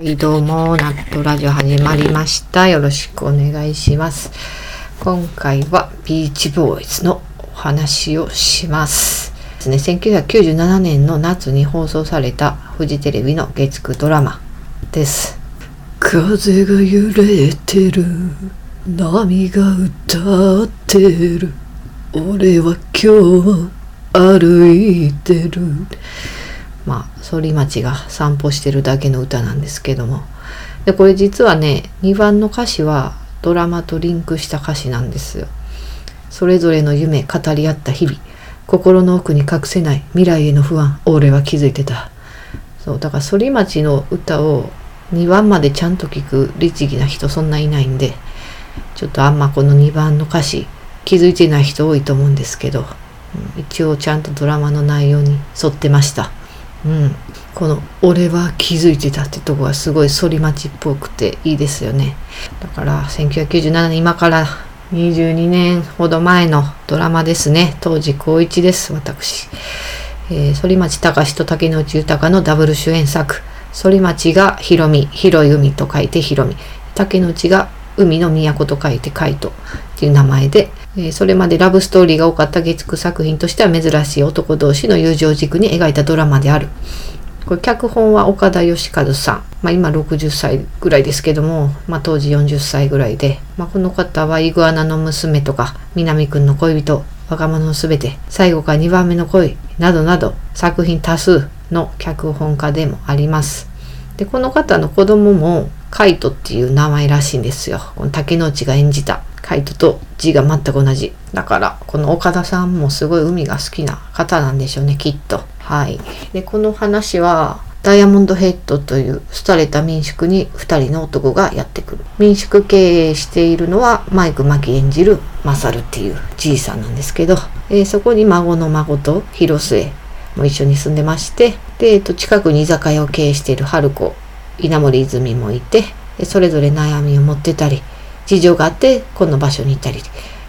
はい、どうも、ナットラジオ始まりました。よろしくお願いします。今回はビーチボーイズのお話をします。ですね、1997年の夏に放送されたフジテレビの月9ドラマです。風が揺れてる、波が歌ってる、俺は今日歩いてる。まあ、反町が散歩してるだけの歌なんですけども。で、これ実はね、2番の歌詞はドラマとリンクした歌詞なんですよ。それぞれの夢語り合った日々。心の奥に隠せない未来への不安。俺は気づいてた。そう、だから反町の歌を2番までちゃんと聞く律儀な人そんないないんで、ちょっとあんまこの2番の歌詞気づいてない人多いと思うんですけど、一応ちゃんとドラマの内容に沿ってました。うん、この「俺は気づいてた」ってとこがすごい反町っぽくていいですよね。だから1997年今から22年ほど前のドラマですね。当時高1です私、えー反町隆史と竹野内豊のダブル主演作。反町がひろみ広い海と書いてひろみ。竹野内が海の都と書いて海斗っていう名前で、えーそれまでラブストーリーが多かった月9作品としては珍しい男同士の友情軸に描いたドラマである。これ脚本は岡田義和さん。まあ今60歳ぐらいですけども、まあ当時40歳ぐらいで、まあこの方はイグアナの娘とか、南くんの恋人、若者のすべて、最後から2番目の恋、などなど作品多数の脚本家でもあります。で、この方の子供もカイトっていう名前らしいんですよ。この竹野内が演じたカイトと字が全く同じ。だから、この岡田さんもすごい海が好きな方なんでしょうね、きっと。はい。で、この話は、ダイヤモンドヘッドという廃れた民宿に2人の男がやってくる。民宿経営しているのはマイク・マキ演じるマサルっていうじいさんなんですけど、えーそこに孫の孫と広末も一緒に住んでまして、で、えっと、近くに居酒屋を経営している春子、稲森泉もいて、それぞれ悩みを持ってたり、事情があってこの場所にいたり、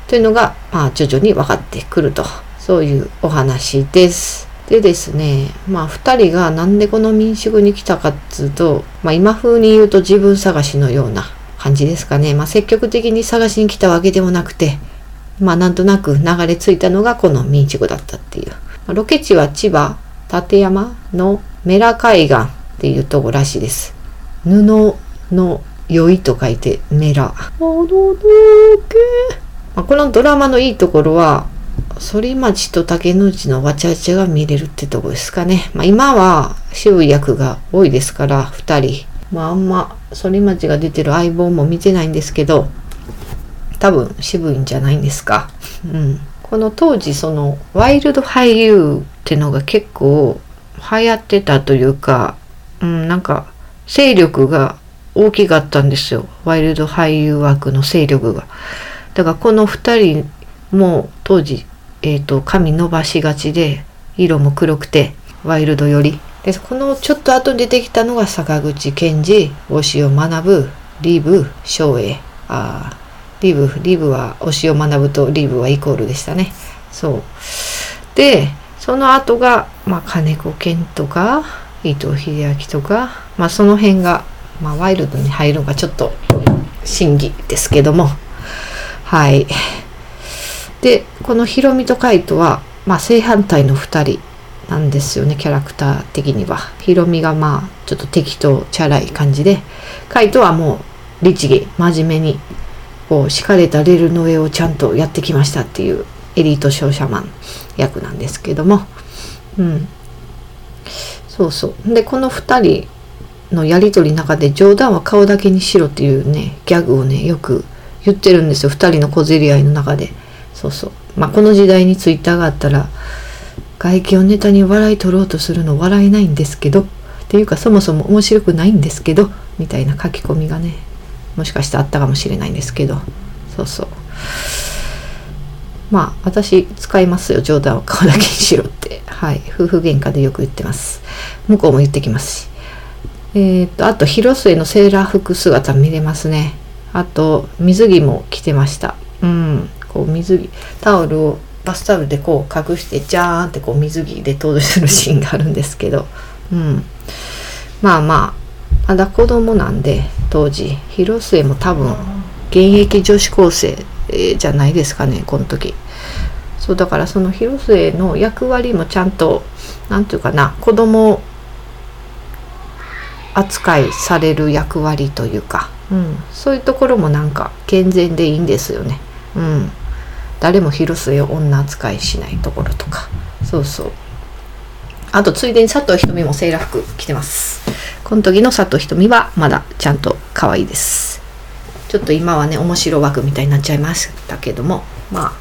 というのが、まあ、徐々に分かってくると。そういうお話です。でですね、まあ、二人がなんでこの民宿に来たかっつうと、まあ、今風に言うと自分探しのような感じですかね。まあ、積極的に探しに来たわけでもなくて、まあ、なんとなく流れ着いたのがこの民宿だったっていう。まあロケ地は千葉、館山のメラ海岸っていうとこらしいです。布の良いと書いてメラ。まあこのドラマのいいところは、反町と竹野内のわちゃわちゃが見れるってとこですかね。まあ今は渋い役が多いですから、二人。まああんま反町が出てる相棒も見てないんですけど、多分渋いんじゃないんですか。うん。この当時そのワイルド俳優ってのが結構流行ってたというか、うん、なんか勢力が大きかったんですよ。ワイルド俳優枠の勢力が。だからこの二人も当時、えっ、と、髪伸ばしがちで、色も黒くて、ワイルドより。で、このちょっと後に出てきたのが坂口健二、推尾学、リブ、翔英。あーリブ、リブは推尾学ぶとリブはイコールでしたね。そう。で、その後が、まあ、金子健とか、伊藤英明とか、まあ、その辺が、まあ、ワイルドに入るのがちょっと審議ですけども、はい。で、このヒロミとカイトは、まあ、正反対の二人なんですよね、キャラクター的には。ヒロミがまあ、ちょっと適当、チャラい感じで、カイトはもう、律儀、真面目に、こう、敷かれたレールの上をちゃんとやってきましたっていうエリート商社マン役なんですけども、うん。そうそう。で、この二人のやりとりの中で冗談は顔だけにしろっていうね、ギャグをね、よく言ってるんですよ。二人の小競り合いの中で。そうそう。まあ、この時代にツイッターがあったら、外見をネタに笑い取ろうとするの笑えないんですけど、っていうかそもそも面白くないんですけど、みたいな書き込みがね、もしかしてあったかもしれないんですけど、そうそう。まあ、私使いますよ。冗談を顔だけにしろって。はい。夫婦喧嘩でよく言ってます。向こうも言ってきますし。えっ、と、あと、広末のセーラー服姿見れますね。あと、水着も着てました。うん。こう、水着、タオルを、バスタオルでこう隠して、ジャーンってこう水着で登場するシーンがあるんですけど、うん。まあまあ、まだ子供なんで当時広末も多分現役女子高生じゃないですかねこの時。そうだからその広末の役割もちゃんと何て言うかな子供扱いされる役割というか、うん、そういうところもなんか健全でいいんですよね。うん、誰も広末を女扱いしないところとか。そうそう。あとついでに佐藤ひとみもセーラー服着てます。この時の佐藤ひとみはまだちゃんと可愛いです。ちょっと今はね面白枠みたいになっちゃいましたけども。まあ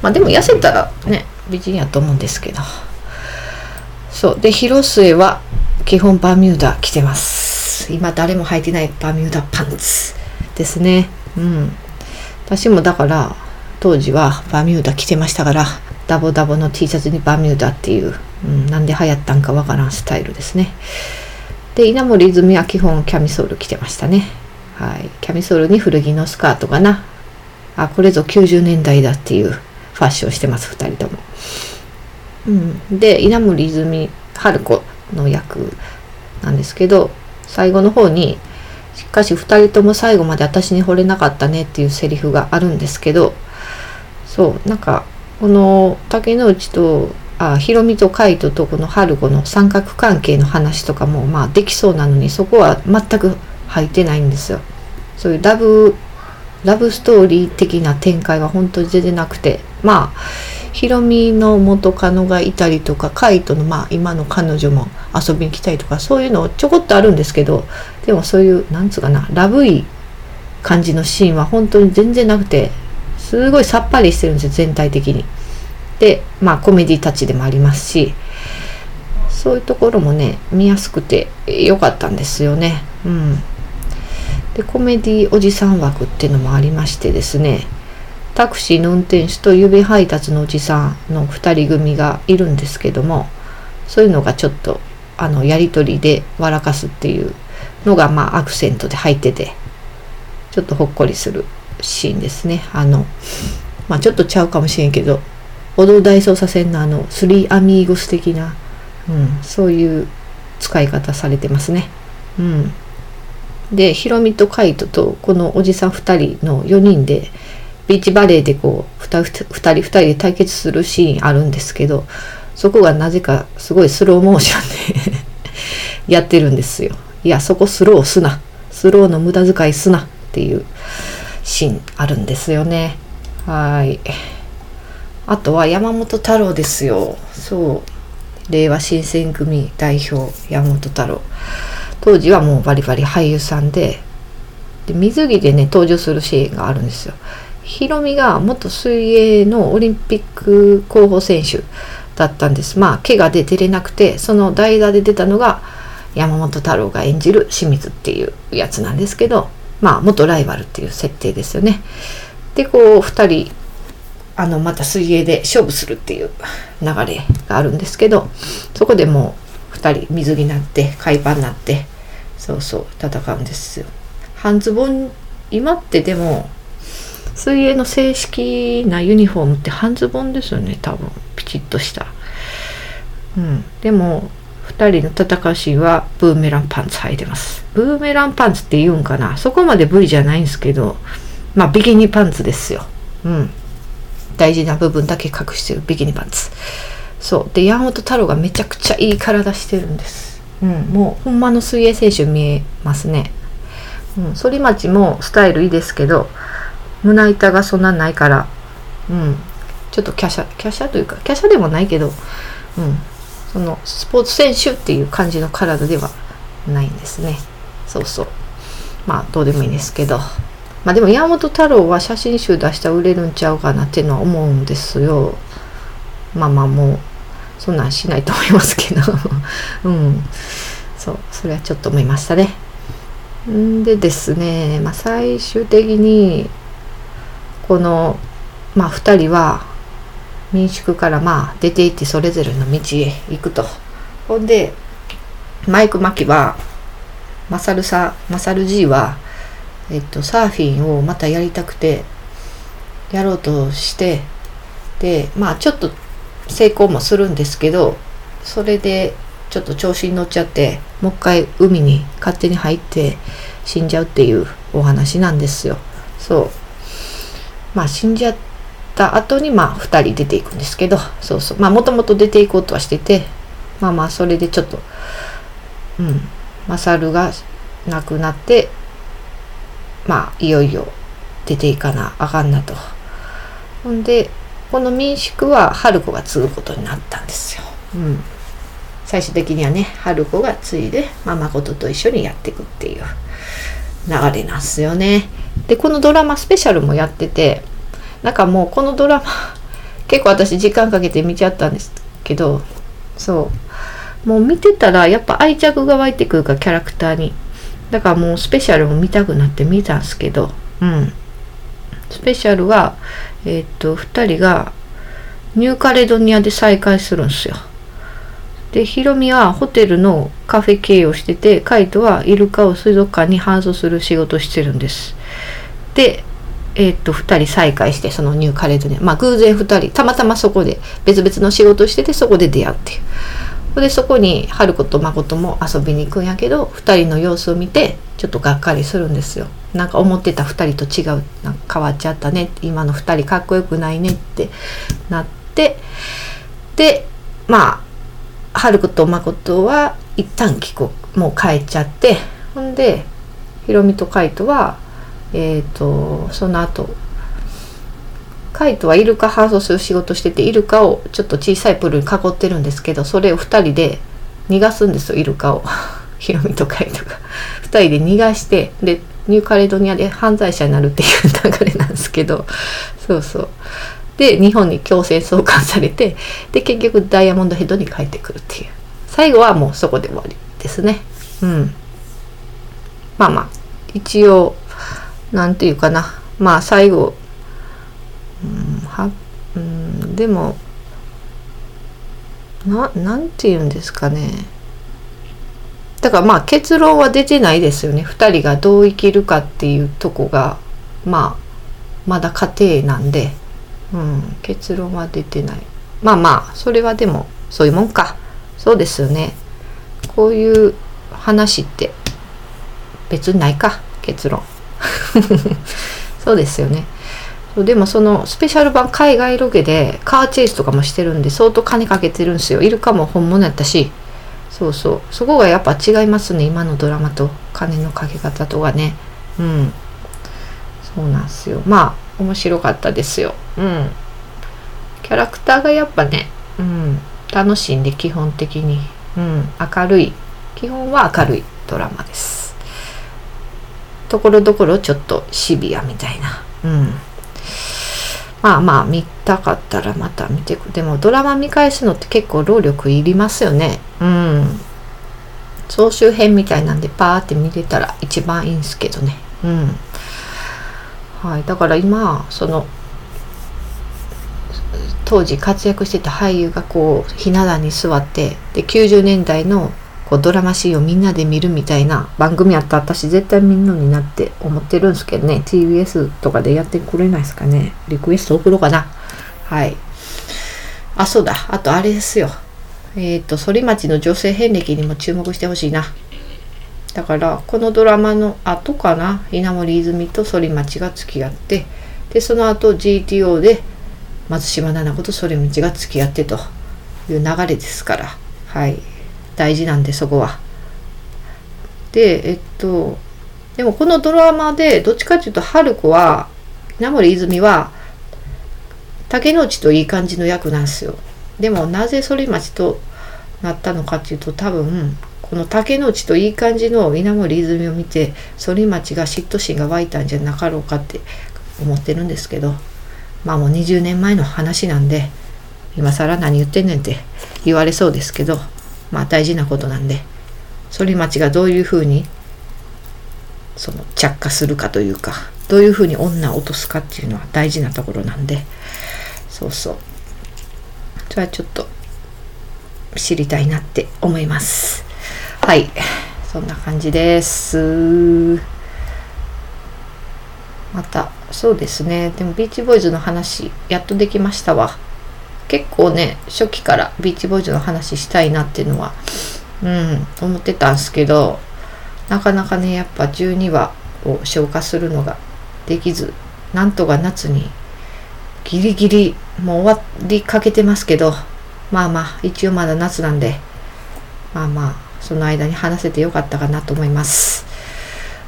まあでも痩せたらね美人やと思うんですけど。そう。で広末は基本バミューダ着てます。今誰も履いてないバミューダパンツですね。うん。私もだから当時はバミューダ着てましたからダボダボの T シャツにバミューダっていう、うん、なんで流行ったんかわからんスタイルですね。で稲森泉は基本キャミソール着てましたね。はい。キャミソールに古着のスカートかな。あこれぞ90年代だっていうファッションしてます2人とも、うん、で稲森泉春子の役なんですけど最後の方にしかし2人とも最後まで私に惚れなかったねっていうセリフがあるんですけどそうなんかこの竹之内とあひろみと海斗とこの春子の三角関係の話とかもまあできそうなのにそこは全く入ってないんですよ。そういうラブラブストーリー的な展開は本当に全然なくてまあひろみの元カノがいたりとか海斗のまあ今の彼女も遊びに来たりとかそういうのちょこっとあるんですけどでもそういうなんつうかなラブい感じのシーンは本当に全然なくてすごいさっぱりしてるんですよ全体的に。でまあコメディタッチでもありますしそういうところもね見やすくて良かったんですよね。うん、でコメディおじさん枠っていうのもありましてですねタクシーの運転手と指配達のおじさんの2人組がいるんですけどもそういうのがちょっとあのやり取りで笑かすっていうのがまあアクセントで入っててちょっとほっこりするシーンですね。あのまあちょっとちゃうかもしれんけど踊る大捜査線のあのスリーアミーゴス的な、うん、そういう使い方されてますね。うん、でヒロミとカイトとこのおじさん2人の4人でビーチバレーでこう 2, 人2人で対決するシーンあるんですけどそこがなぜかすごいスローモーションで やってるんですよ。いやそこスローすなスローの無駄遣いすなっていうシーンあるんですよね。はい。あとは山本太郎ですよ。そう。令和新選組代表山本太郎。当時はもうバリバリ俳優さんでで水着でね登場するシーンがあるんですよ。ヒロミが元水泳のオリンピック候補選手だったんです。まあ、怪我で出れなくて、その代打で出たのが山本太郎が演じる清水っていうやつなんですけど、まあ、元ライバルっていう設定ですよね。で、こう、2人、あの、また水泳で勝負するっていう流れがあるんですけど、そこでもう2人水着になって、海パンになって、そうそう、戦うんですよ。半ズボン、今ってでも、水泳の正式なユニフォームって半ズボンですよね多分。ピチッとした。うん。でも2人の戦うシーンはブーメランパンツ履いてます。ブーメランパンツって言うんかな。そこまで V じゃないんですけどまあビキニパンツですよ。うん。大事な部分だけ隠してるビキニパンツ。そう。で山本太郎がめちゃくちゃいい体してるんです。うん。もうほんまの水泳選手見えますね。うん。反町もスタイルいいですけど胸板がそんなないから、うん、ちょっと華奢、華奢というか、華奢でもないけど、うん、そのスポーツ選手っていう感じの体ではないんですね。そうそう。まあ、どうでもいいんですけど。まあでも山本太郎は写真集出したら売れるんちゃうかなっていうのは思うんですよ。まあまあもう、そんなんしないと思いますけど。うん。そう、それはちょっと思いましたね。んでですね、まあ最終的に、この、まあ、2人は民宿からまあ出て行ってそれぞれの道へ行くと。ほんでマイク・マキはマサルさマサル G は、えっと、サーフィンをまたやりたくてやろうとしてでまあちょっと成功もするんですけどそれでちょっと調子に乗っちゃってもう一回海に勝手に入って死んじゃうっていうお話なんですよ。そう。まあ死んじゃった後にまあ2人出ていくんですけどそうそう。まあもともと出ていこうとはしててまあまあそれでちょっとうん。マサルが亡くなってまあいよいよ出ていかなあかんなと。ほんでこの民宿は春子が継ぐことになったんですよ。うん、最終的にはね春子が継いで、まあ、誠と一緒にやっていくっていう流れなんですよね。でこのドラマスペシャルもやっててなんかもうこのドラマ結構私時間かけて見ちゃったんですけどそうもう見てたらやっぱ愛着が湧いてくるかキャラクターにだからもうスペシャルも見たくなって見たんですけどうん。スペシャルはえっ、と2人がニューカレドニアで再会するんですよ。でヒロミはホテルのカフェ経営をしててカイトはイルカを水族館に搬送する仕事をしてるんです。でえー、っと2人再会してそのニューカレドニア。まあ偶然2人。たまたまそこで別々の仕事をしててそこで出会うっていう。でそこに春子と誠も遊びに行くんやけど2人の様子を見てちょっとがっかりするんですよ。なんか思ってた2人と違うなんか変わっちゃったね今の2人かっこよくないねってなってでまあ春子と誠は一旦帰国もう帰っちゃってほんでひろみと海斗はえっ、ー、とその後カイトはイルカ搬送する仕事しててイルカをちょっと小さいプールに囲ってるんですけどそれを2人で逃がすんですよイルカを。ヒロミとカイトが。2人で逃がしてでニューカレドニアで犯罪者になるっていう流れなんですけど。そうそう。で日本に強制送還されてで結局ダイヤモンドヘッドに帰ってくるっていう。最後はもうそこで終わりですね。うん。まあまあ。一応何て言うかな。まあ最後、うん、はうん、でもななんて言うんですかね。だからまあ結論は出てないですよね。2人がどう生きるかっていうとこがまあまだ家庭なんで、うん、結論は出てない。まあまあそれはでもそういうもんか。そうですよね。こういう話って別にないか結論。そうですよね。そうでもそのスペシャル版海外ロケでカーチェイスとかもしてるんで相当金かけてるんですよ。イルカも本物やったし。そうそう。そこがやっぱ違いますね今のドラマと。金のかけ方とかね。うん。そうなんですよ。まあ面白かったですよ。うん。キャラクターがやっぱねうん。楽しんで基本的に。うん。明るい。基本は明るいドラマです。ところどころちょっとシビアみたいな。うん。まあまあ見たかったらまた見てく。でもドラマ見返すのって結構労力いりますよね。うん。総集編みたいなんでパーって見れたら一番いいんですけどね。うん。はい。だから今、その、当時活躍してた俳優がこうひな壇に座ってで90年代のこうドラマシーンをみんなで見るみたいな番組あった私絶対見んのになって思ってるんですけどね。TBS とかでやってくれないですかね。リクエスト送ろうかな。はい。あそうだ。あとあれですよ。えっ、ー、と反町の女性遍歴にも注目してほしいな。だからこのドラマの後かな。稲森泉と反町が付き合って。でその後 GTO で松島菜々子と反町が付き合ってという流れですから。はい。大事なんでそこは。でえっとでもこのドラマでどっちかっていうと春子は稲森泉は竹之内といい感じの役なんですよ。でもなぜ反町となったのかっていうと多分この竹之内といい感じの稲森泉を見て反町が嫉妬心が湧いたんじゃなかろうかって思ってるんですけどまあもう20年前の話なんで今更何言ってんねんって言われそうですけどまあ大事なことなんで。反町がどういうふうにその着火するかというかどういうふうに女を落とすかっていうのは大事なところなんで。そうそう。それはちょっと知りたいなって思います。はい。そんな感じです。またそうですね。でもビーチボーイズの話やっとできましたわ。結構ね初期からビーチボーイズの話したいなっていうのはうん思ってたんですけどなかなかねやっぱ12話を消化するのができずなんとか夏にギリギリもう終わりかけてますけどまあまあ一応まだ夏なんでまあまあその間に話せてよかったかなと思います。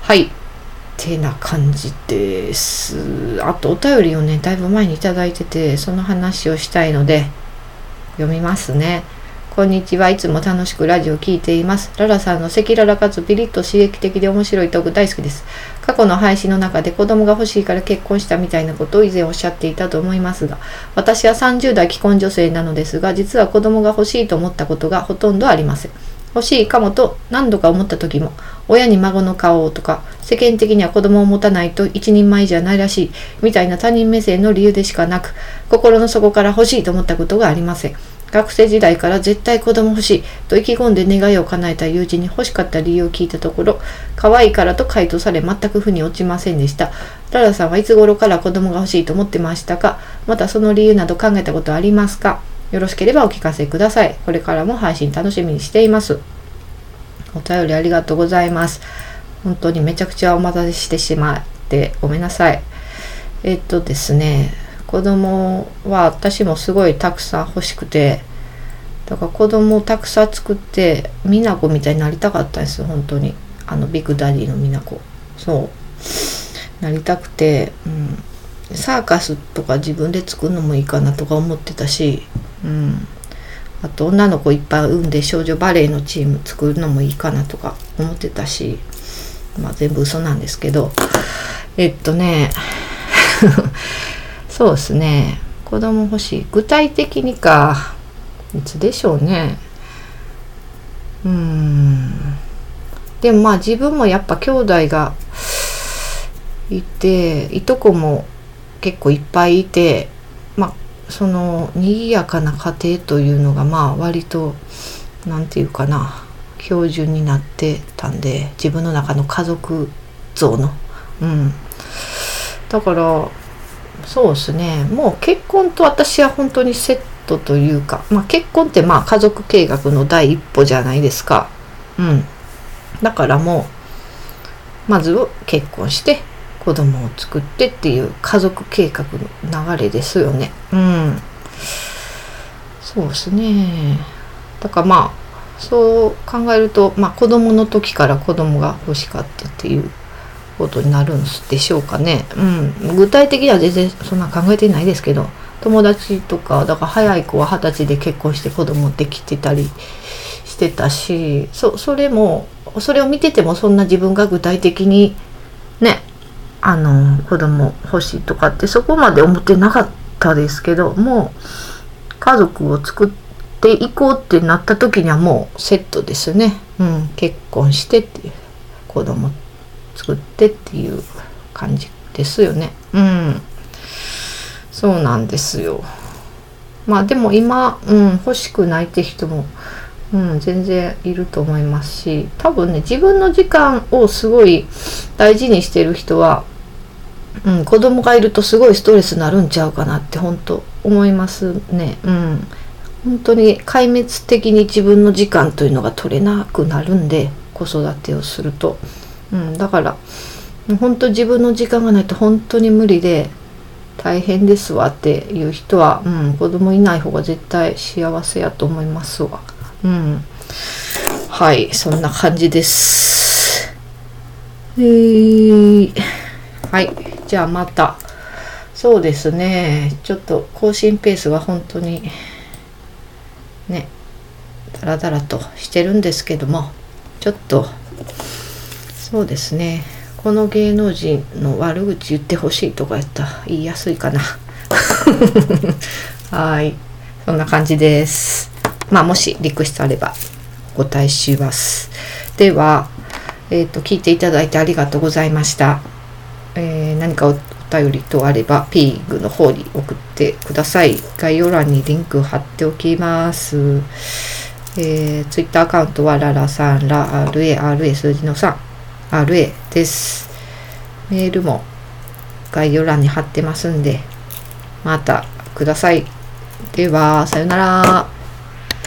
はい。てな感じですあとお便りをねだいぶ前に頂いててその話をしたいので読みますねこんにちは。いつも楽しくラジオを聴いています。ララさんの赤裸々かつピリッと刺激的で面白いトーク大好きです。過去の配信の中で子供が欲しいから結婚したみたいなことを以前おっしゃっていたと思いますが、私は30代既婚女性なのですが、実は子供が欲しいと思ったことがほとんどありません。欲しいかもと何度か思った時も、親に孫の顔をとか、世間的には子供を持たないと一人前じゃないらしい、みたいな他人目線の理由でしかなく、心の底から欲しいと思ったことがありません。学生時代から絶対子供欲しいと意気込んで願いを叶えた友人に欲しかった理由を聞いたところ、可愛いからと回答され全く腑に落ちませんでした。ララさんはいつ頃から子供が欲しいと思ってましたか？またその理由など考えたことありますか？よろしければお聞かせください。これからも配信楽しみにしています。お便りありがとうございます。本当にめちゃくちゃお待たせしてしまってごめんなさい。えっとですね、子供は私もすごいたくさん欲しくてだから子供をたくさん作って美奈子みたいになりたかったんですよ本当にあのビッグダディの美奈子そうなりたくて、うん、サーカスとか自分で作るのもいいかなとか思ってたし、うん、あと女の子いっぱい産んで少女バレエのチーム作るのもいいかなとか思ってたしまあ全部嘘なんですけど。えっとね そうですね。子供欲しい。具体的にかいつでしょうね。うん。でもまあ自分もやっぱ兄弟がいていとこも結構いっぱいいてまあその賑やかな家庭というのがまあ割と何て言うかな標準になってたんで自分の中の家族像の。うん。だからそうですね。もう結婚と私は本当にセットというか、まあ、結婚ってまあ家族計画の第一歩じゃないですか。うん。だからもうまず結婚して子供を作ってっていう家族計画の流れですよね。うん。そうですね。だからまあそう考えると、まあ、子供の時から子供が欲しかったっていうことになるんでしょうかね。うん、具体的には全然そんな考えてないですけど友達とかだから早い子は二十歳で結婚して子供できてたりしてたしそそれもそれを見ててもそんな自分が具体的にねあの子供欲しいとかってそこまで思ってなかったですけどもう家族を作っていこうってなった時にはもうセットですね。うん、結婚してっていう子供作ってっていう感じですよね。うん。そうなんですよ。まあでも今、うん、欲しくないって人も、うん、全然いると思いますし、多分ね、自分の時間をすごい大事にしてる人は、うん、子供がいるとすごいストレスになるんちゃうかなって本当思いますね。うん。本当に壊滅的に自分の時間というのが取れなくなるんで、子育てをすると。うん、だから本当自分の時間がないと本当に無理で大変ですわっていう人は、うん、子供いない方が絶対幸せやと思いますわ。うん。はい、そんな感じです。えー、はい、じゃあまた。そうですね。ちょっと更新ペースが本当にね、ダラダラとしてるんですけども、ちょっとそうですね。この芸能人の悪口言ってほしいとかやったら言いやすいかな。はい。そんな感じです。まあもしリクエストあればお答えします。ではえっ、ー、と聞いていただいてありがとうございました、えー、何かお便りとあればピーグの方に送ってください概要欄にリンク貼っておきますえー、ツイッターアカウントはララさんラ RARA 数字の3 RA です。メールも概要欄に貼ってますんで、またください。では、さよなら。